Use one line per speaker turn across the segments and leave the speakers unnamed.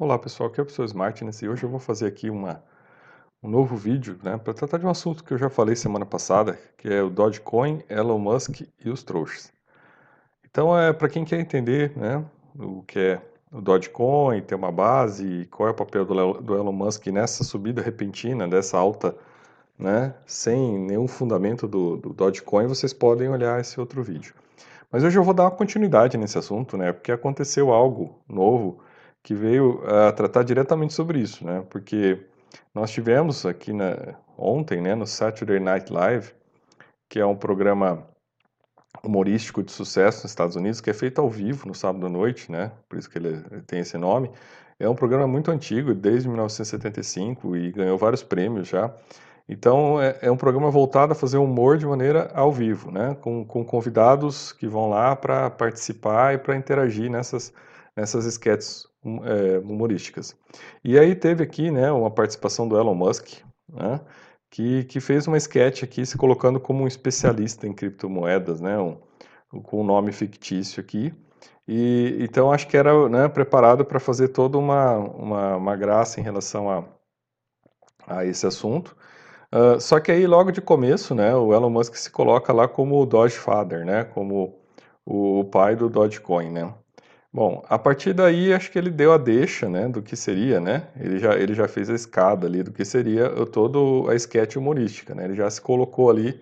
Olá pessoal, aqui é o professor Smartness e hoje eu vou fazer aqui uma, um novo vídeo né, para tratar de um assunto que eu já falei semana passada, que é o Dogecoin, Elon Musk e os trouxas. Então é para quem quer entender né, o que é o Dogecoin, ter uma base, qual é o papel do, do Elon Musk nessa subida repentina, dessa alta, né, sem nenhum fundamento do, do Dogecoin, vocês podem olhar esse outro vídeo. Mas hoje eu vou dar uma continuidade nesse assunto, né, porque aconteceu algo novo que veio a tratar diretamente sobre isso, né? Porque nós tivemos aqui na, ontem, né, no Saturday Night Live, que é um programa humorístico de sucesso nos Estados Unidos, que é feito ao vivo no sábado à noite, né? Por isso que ele tem esse nome. É um programa muito antigo, desde 1975 e ganhou vários prêmios já. Então é, é um programa voltado a fazer humor de maneira ao vivo, né? Com, com convidados que vão lá para participar e para interagir nessas nessas hum, é, humorísticas. E aí teve aqui, né, uma participação do Elon Musk, né, que, que fez uma sketch aqui se colocando como um especialista em criptomoedas, né, um, com um nome fictício aqui. E então acho que era né, preparado para fazer toda uma, uma, uma, graça em relação a, a esse assunto. Uh, só que aí logo de começo, né, o Elon Musk se coloca lá como o Doge Father, né, como o, o pai do Dogecoin, né. Bom, a partir daí acho que ele deu a deixa, né, do que seria, né? Ele já, ele já fez a escada ali do que seria todo a sketch humorística, né? Ele já se colocou ali,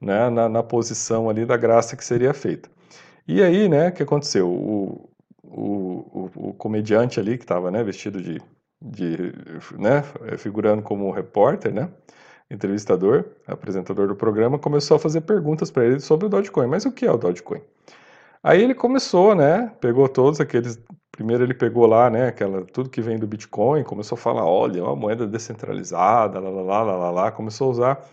né, na, na posição ali da graça que seria feita. E aí, né, o que aconteceu? O, o, o, o comediante ali que estava, né, vestido de, de, né, figurando como repórter, né, entrevistador, apresentador do programa, começou a fazer perguntas para ele sobre o Dogecoin. Mas o que é o Dogecoin? Aí ele começou, né? Pegou todos aqueles. Primeiro ele pegou lá, né? Aquela, tudo que vem do Bitcoin, começou a falar: olha, é uma moeda descentralizada, lá, lá, lá, lá, lá, lá, começou a usar.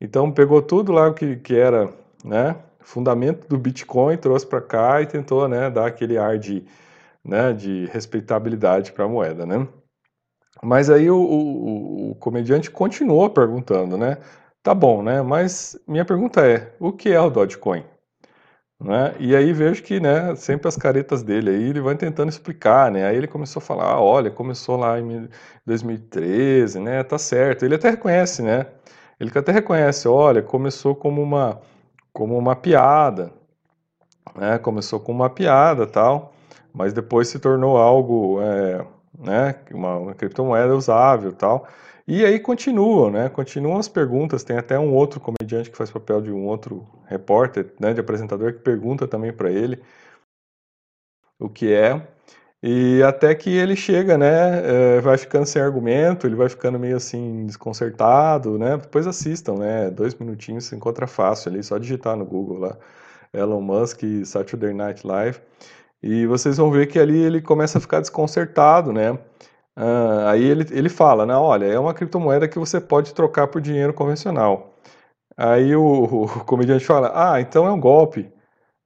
Então pegou tudo lá que, que era, né? Fundamento do Bitcoin, trouxe para cá e tentou, né? Dar aquele ar de, né? De respeitabilidade para a moeda, né? Mas aí o, o, o comediante continuou perguntando, né? Tá bom, né? Mas minha pergunta é: o que é o Dogecoin? Né? E aí vejo que, né, sempre as caretas dele aí, ele vai tentando explicar, né? Aí ele começou a falar, ah, olha, começou lá em 2013, né? Tá certo. Ele até reconhece, né? Ele até reconhece, olha, começou como uma como uma piada, né? Começou com uma piada, tal, mas depois se tornou algo, é, né, uma, uma criptomoeda usável, tal. E aí continuam, né? Continuam as perguntas. Tem até um outro comediante que faz papel de um outro repórter, né, de apresentador, que pergunta também para ele o que é. E até que ele chega, né? É, vai ficando sem argumento, ele vai ficando meio assim desconcertado, né? Depois assistam, né? Dois minutinhos se encontra fácil ali, só digitar no Google lá, Elon Musk e Saturday Night Live. E vocês vão ver que ali ele começa a ficar desconcertado, né? Uh, aí ele, ele fala, né, olha, é uma criptomoeda que você pode trocar por dinheiro convencional. Aí o, o comediante fala, ah, então é um golpe,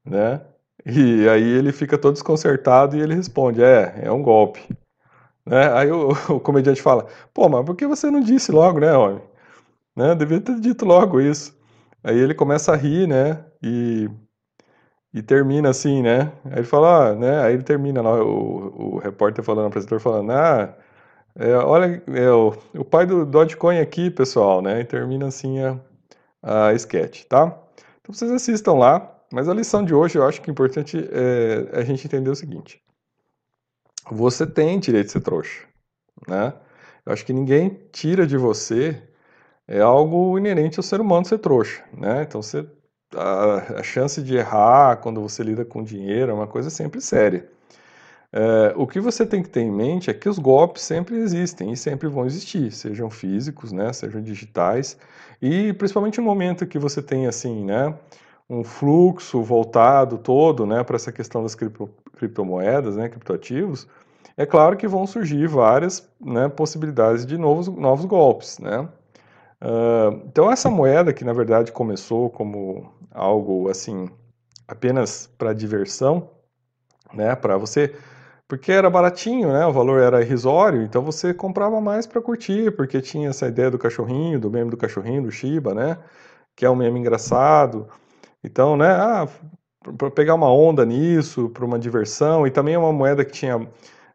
né? E aí ele fica todo desconcertado e ele responde, é, é um golpe. Né? Aí o, o comediante fala, pô, mas por que você não disse logo, né, homem? Né? Devia ter dito logo isso. Aí ele começa a rir, né? E, e termina assim, né? Aí ele fala, ah, né? Aí ele termina lá, o, o repórter falando, o apresentador falando, ah, é, olha, é, o, o pai do Dogecoin aqui, pessoal, né? E termina assim a, a sketch, tá? Então vocês assistam lá, mas a lição de hoje eu acho que é importante é a gente entender o seguinte: você tem direito de ser trouxa, né? Eu acho que ninguém tira de você é algo inerente ao ser humano ser trouxa, né? Então você a, a chance de errar quando você lida com dinheiro é uma coisa sempre séria. É, o que você tem que ter em mente é que os golpes sempre existem e sempre vão existir, sejam físicos, né, sejam digitais, e principalmente no momento que você tem assim, né, um fluxo voltado todo, né, para essa questão das cripto, criptomoedas, né, criptoativos, é claro que vão surgir várias né, possibilidades de novos, novos golpes, né. Uh, então essa moeda que na verdade começou como algo assim apenas para diversão, né, para você porque era baratinho, né? O valor era irrisório, então você comprava mais para curtir, porque tinha essa ideia do cachorrinho, do meme do cachorrinho, do Shiba, né? Que é um meme engraçado. Então, né? Ah, para pegar uma onda nisso, para uma diversão, e também é uma moeda que tinha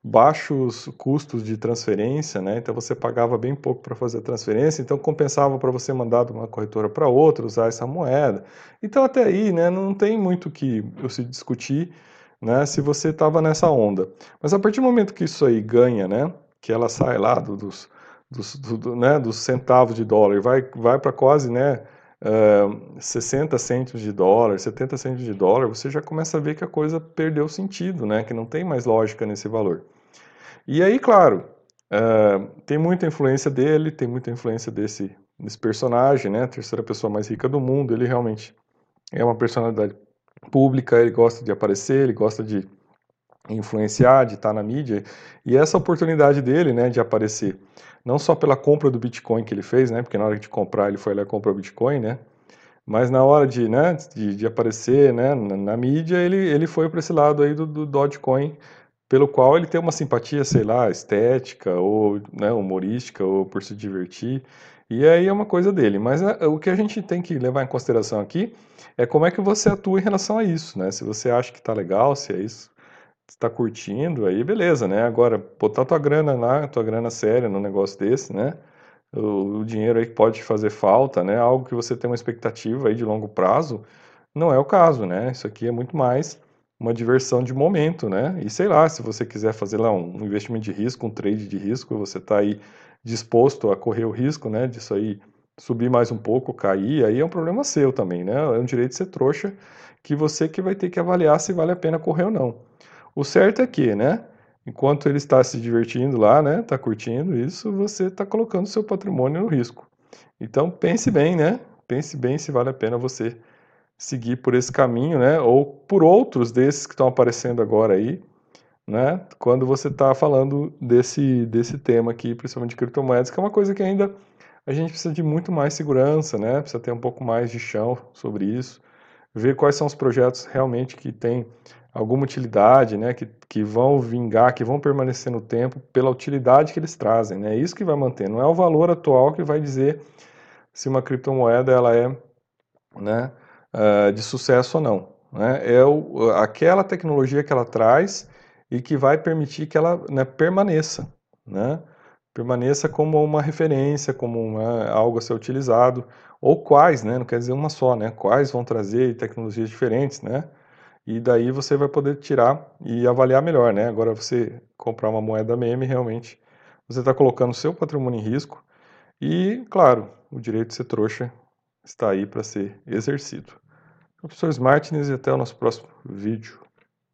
baixos custos de transferência, né? Então você pagava bem pouco para fazer a transferência, então compensava para você mandar de uma corretora para outra, usar essa moeda. Então até aí, né, não tem muito que eu se discutir, né, se você estava nessa onda. Mas a partir do momento que isso aí ganha, né, que ela sai lá do, dos, dos, do, né, dos centavos de dólar e vai, vai para quase, né, uh, 60 cêntimos de dólar, 70 cêntimos de dólar, você já começa a ver que a coisa perdeu sentido, né? Que não tem mais lógica nesse valor. E aí, claro, uh, tem muita influência dele, tem muita influência desse, desse personagem, né? A terceira pessoa mais rica do mundo, ele realmente é uma personalidade pública, ele gosta de aparecer, ele gosta de influenciar, de estar na mídia, e essa oportunidade dele, né, de aparecer, não só pela compra do Bitcoin que ele fez, né, porque na hora de comprar ele foi lá e comprou o Bitcoin, né, mas na hora de, né, de, de aparecer, né, na, na, mídia, ele, ele foi para esse lado aí do, do Dogecoin, pelo qual ele tem uma simpatia, sei lá, estética, ou né, humorística, ou por se divertir, e aí é uma coisa dele, mas a, o que a gente tem que levar em consideração aqui é como é que você atua em relação a isso, né, se você acha que está legal, se é isso está curtindo, aí beleza, né? Agora, botar tua grana lá, tua grana séria num negócio desse, né? O, o, dinheiro aí que pode fazer falta, né? Algo que você tem uma expectativa aí de longo prazo, não é o caso, né? Isso aqui é muito mais uma diversão de momento, né? E sei lá, se você quiser fazer lá um investimento de risco, um trade de risco, você está aí disposto a correr o risco, né? Disso aí subir mais um pouco, cair, aí é um problema seu também, né? É um direito de ser trouxa que você que vai ter que avaliar se vale a pena correr ou não. O certo é que, né? Enquanto ele está se divertindo lá, né? Está curtindo isso, você está colocando seu patrimônio no risco. Então pense bem, né? Pense bem se vale a pena você seguir por esse caminho, né? Ou por outros desses que estão aparecendo agora aí, né? Quando você está falando desse, desse tema aqui, principalmente de criptomoedas, que é uma coisa que ainda a gente precisa de muito mais segurança, né? Precisa ter um pouco mais de chão sobre isso, ver quais são os projetos realmente que têm alguma utilidade, né, que, que vão vingar, que vão permanecer no tempo pela utilidade que eles trazem, né, é isso que vai manter, não é o valor atual que vai dizer se uma criptomoeda ela é, né, uh, de sucesso ou não, né, é o, aquela tecnologia que ela traz e que vai permitir que ela né, permaneça, né, permaneça como uma referência, como uma, algo a ser utilizado, ou quais, né, não quer dizer uma só, né, quais vão trazer tecnologias diferentes, né, e daí você vai poder tirar e avaliar melhor, né? Agora você comprar uma moeda meme, realmente você está colocando o seu patrimônio em risco e, claro, o direito de ser trouxa está aí para ser exercido. Professor Martins e até o nosso próximo vídeo.